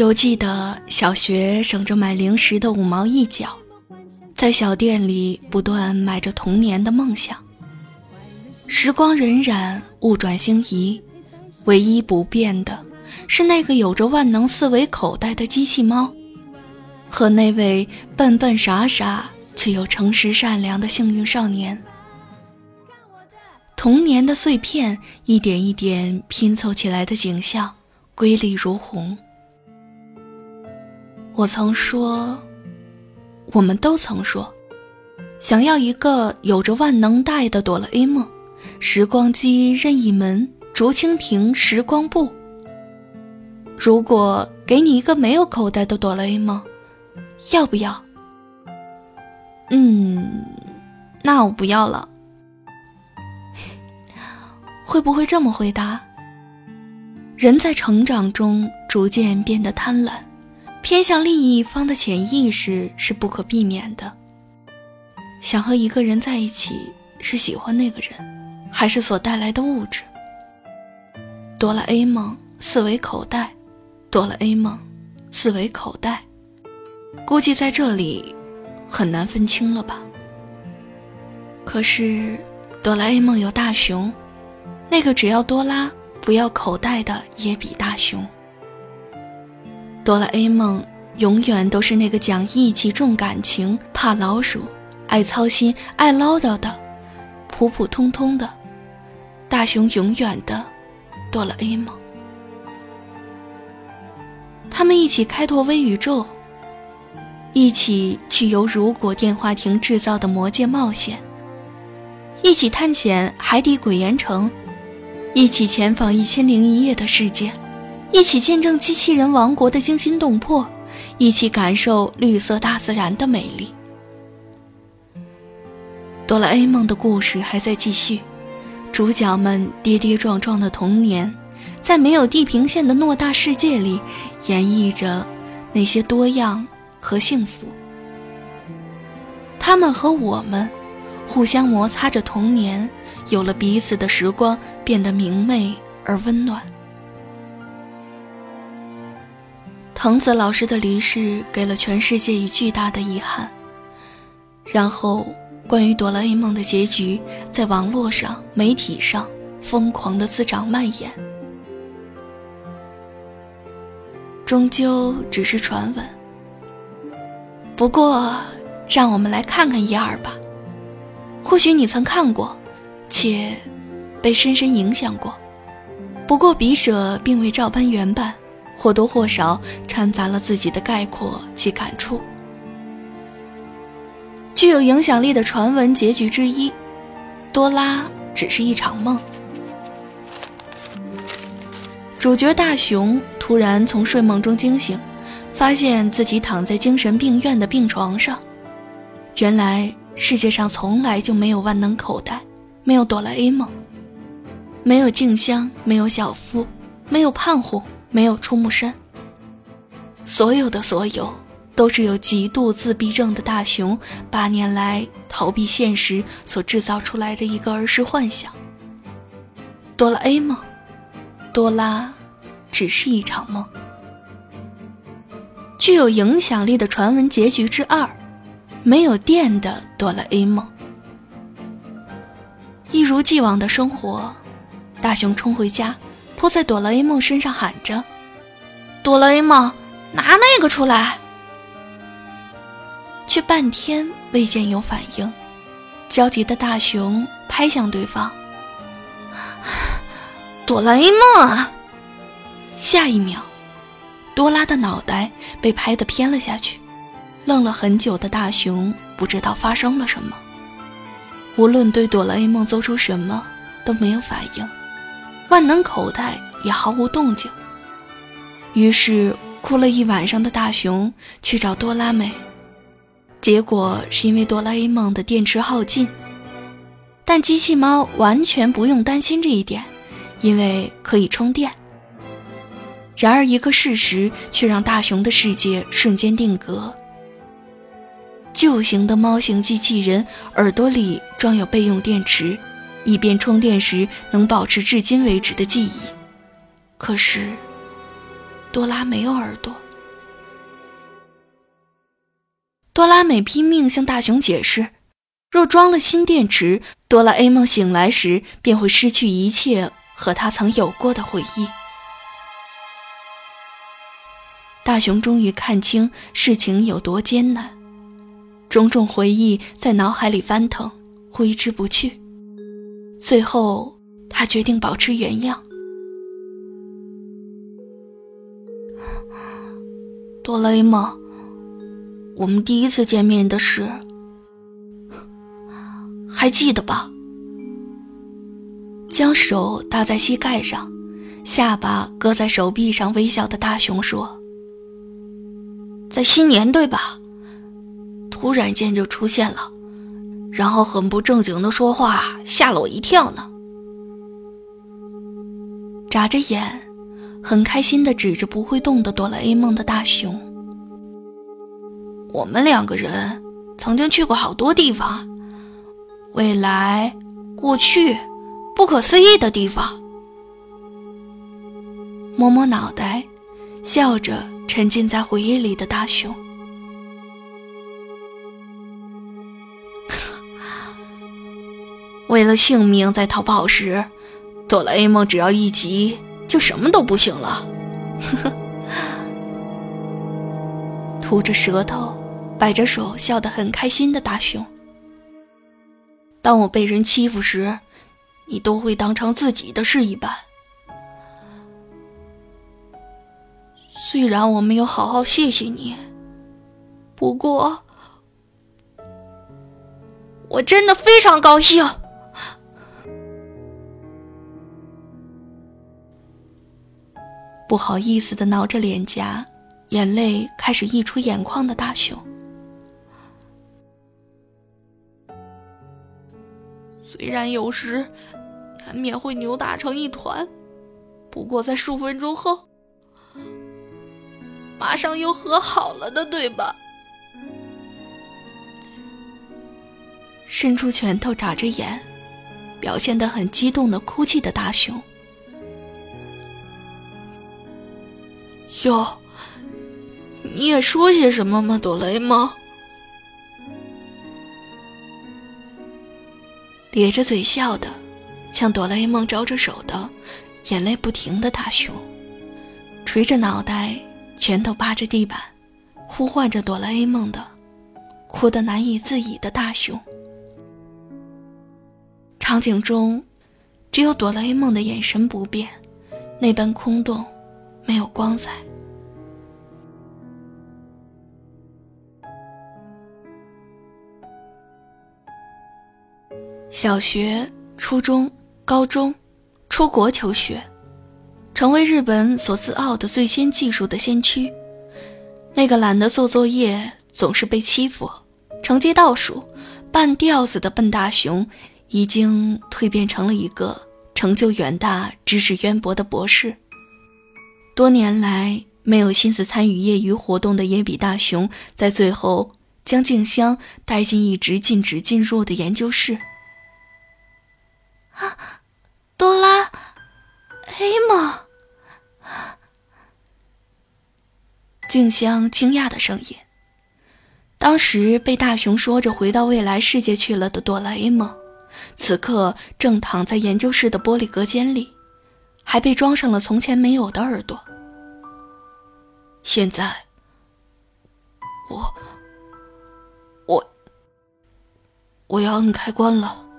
犹记得小学省着买零食的五毛一角，在小店里不断买着童年的梦想。时光荏苒，物转星移，唯一不变的是那个有着万能四维口袋的机器猫，和那位笨笨傻傻却又诚实善良的幸运少年。童年的碎片，一点一点拼凑起来的景象，瑰丽如虹。我曾说，我们都曾说，想要一个有着万能袋的哆啦 A 梦，时光机任意门，竹蜻蜓时光布。如果给你一个没有口袋的哆啦 A 梦，要不要？嗯，那我不要了。会不会这么回答？人在成长中逐渐变得贪婪。偏向另一方的潜意识是不可避免的。想和一个人在一起，是喜欢那个人，还是所带来的物质？哆啦 A 梦四维口袋，哆啦 A 梦四维口袋，估计在这里很难分清了吧？可是哆啦 A 梦有大熊，那个只要多拉不要口袋的也比大熊。哆啦 A 梦永远都是那个讲义气、重感情、怕老鼠、爱操心、爱唠叨的普普通通的大雄，永远的哆啦 A 梦。他们一起开拓微宇宙，一起去游如果电话亭制造的魔界冒险，一起探险海底鬼岩城，一起前往一千零一夜的世界。一起见证机器人王国的惊心动魄，一起感受绿色大自然的美丽。哆啦 A 梦的故事还在继续，主角们跌跌撞撞的童年，在没有地平线的偌大世界里，演绎着那些多样和幸福。他们和我们，互相摩擦着童年，有了彼此的时光变得明媚而温暖。藤子老师的离世给了全世界以巨大的遗憾。然后，关于哆啦 A 梦的结局在网络上、媒体上疯狂的滋长蔓延。终究只是传闻。不过，让我们来看看一二吧。或许你曾看过，且被深深影响过。不过，笔者并未照搬原版。或多或少掺杂了自己的概括及感触。具有影响力的传闻结局之一：多拉只是一场梦。主角大雄突然从睡梦中惊醒，发现自己躺在精神病院的病床上。原来世界上从来就没有万能口袋，没有哆啦 A 梦，没有静香，没有小夫，没有胖虎。没有出木山，所有的所有，都是有极度自闭症的大雄八年来逃避现实所制造出来的一个儿时幻想。哆啦 A 梦，哆啦，只是一场梦。具有影响力的传闻结局之二，没有电的哆啦 A 梦。一如既往的生活，大雄冲回家。扑在哆啦 A 梦身上喊着：“哆啦 A 梦，拿那个出来！”却半天未见有反应。焦急的大雄拍向对方：“哆啦 A 梦！”！下一秒，多拉的脑袋被拍得偏了下去。愣了很久的大雄不知道发生了什么，无论对哆啦 A 梦做出什么都没有反应。万能口袋也毫无动静，于是哭了一晚上的大熊去找哆啦美，结果是因为哆啦 A 梦的电池耗尽。但机器猫完全不用担心这一点，因为可以充电。然而，一个事实却让大熊的世界瞬间定格。旧型的猫型机器人耳朵里装有备用电池，以便充电时能保持至今为止的记忆。可是，多拉没有耳朵。多拉美拼命向大雄解释：若装了新电池，哆啦 A 梦醒来时便会失去一切和他曾有过的回忆。大雄终于看清事情有多艰难，种种回忆在脑海里翻腾，挥之不去。最后，他决定保持原样。哆啦 A 梦，我们第一次见面的事，还记得吧？将手搭在膝盖上，下巴搁在手臂上，微笑的大雄说。在新年对吧？突然间就出现了，然后很不正经的说话，吓了我一跳呢。眨着眼，很开心的指着不会动的哆啦 A 梦的大熊。我们两个人曾经去过好多地方，未来、过去，不可思议的地方。摸摸脑袋，笑着。沉浸在回忆里的大雄，为了性命在逃跑时，哆啦 A 梦只要一急就什么都不行了。吐着舌头，摆着手，笑得很开心的大雄。当我被人欺负时，你都会当成自己的事一般。虽然我没有好好谢谢你，不过我真的非常高兴。不好意思的挠着脸颊，眼泪开始溢出眼眶的大熊。虽然有时难免会扭打成一团，不过在数分钟后。马上又和好了的，对吧？伸出拳头，眨着眼，表现得很激动的哭泣的大熊。哟，你也说些什么吗，哆啦 A 梦？咧着嘴笑的，向哆啦 A 梦招着手的，眼泪不停的大熊，垂着脑袋。拳头扒着地板，呼唤着哆啦 A 梦的，哭得难以自已的大熊。场景中，只有哆啦 A 梦的眼神不变，那般空洞，没有光彩。小学、初中、高中，出国求学。成为日本所自傲的最先技术的先驱，那个懒得做作业、总是被欺负、成绩倒数、半吊子的笨大熊，已经蜕变成了一个成就远大、知识渊博的博士。多年来没有心思参与业余活动的野比大雄，在最后将静香带进一直禁止进入的研究室。啊，哆啦，A 梦。静香惊讶的声音。当时被大雄说着回到未来世界去了的哆啦 A 梦，此刻正躺在研究室的玻璃隔间里，还被装上了从前没有的耳朵。现在，我，我，我要摁开关了。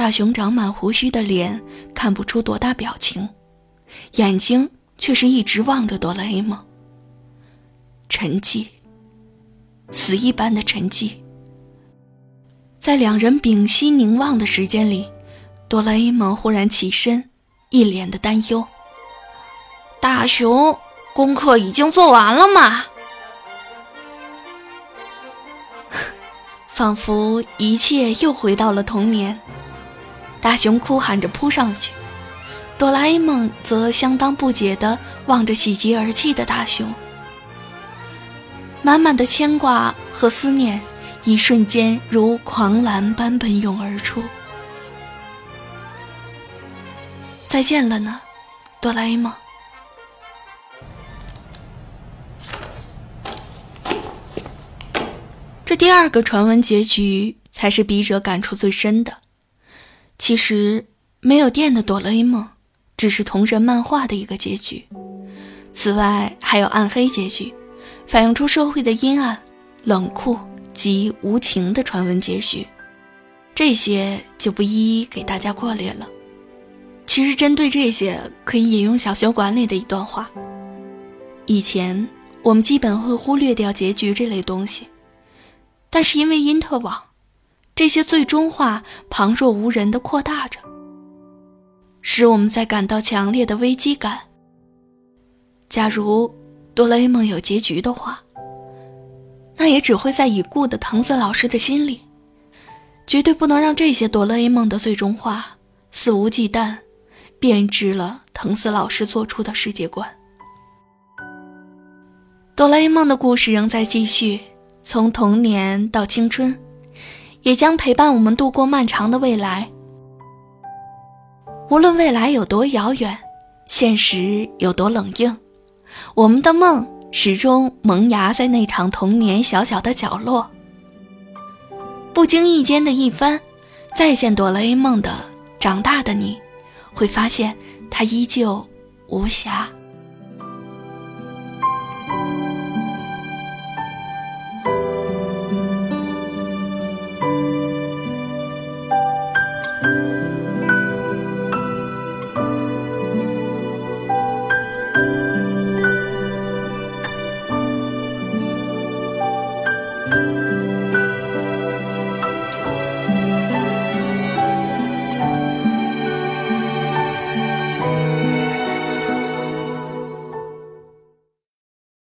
大雄长满胡须的脸看不出多大表情，眼睛。却是一直望着哆啦 A 梦，沉寂，死一般的沉寂。在两人屏息凝望的时间里，哆啦 A 梦忽然起身，一脸的担忧：“大熊，功课已经做完了吗？仿佛一切又回到了童年。大熊哭喊着扑上去，哆啦 A 梦则相当不解地望着喜极而泣的大熊，满满的牵挂和思念，一瞬间如狂澜般奔涌而出。再见了呢，哆啦 A 梦。这第二个传闻结局才是笔者感触最深的。其实，没有电的哆啦 A 梦只是同人漫画的一个结局。此外，还有暗黑结局，反映出社会的阴暗、冷酷及无情的传闻结局。这些就不一一给大家过列了。其实，针对这些，可以引用小学馆里的一段话：以前我们基本会忽略掉结局这类东西。但是因为因特网，这些最终化旁若无人的扩大着，使我们在感到强烈的危机感。假如哆啦 A 梦有结局的话，那也只会在已故的藤子老师的心里，绝对不能让这些哆啦 A 梦的最终化肆无忌惮，编织了藤子老师做出的世界观。哆啦 A 梦的故事仍在继续。从童年到青春，也将陪伴我们度过漫长的未来。无论未来有多遥远，现实有多冷硬，我们的梦始终萌芽在那场童年小小的角落。不经意间的一番，再见哆啦 A 梦的长大的你，会发现它依旧无瑕。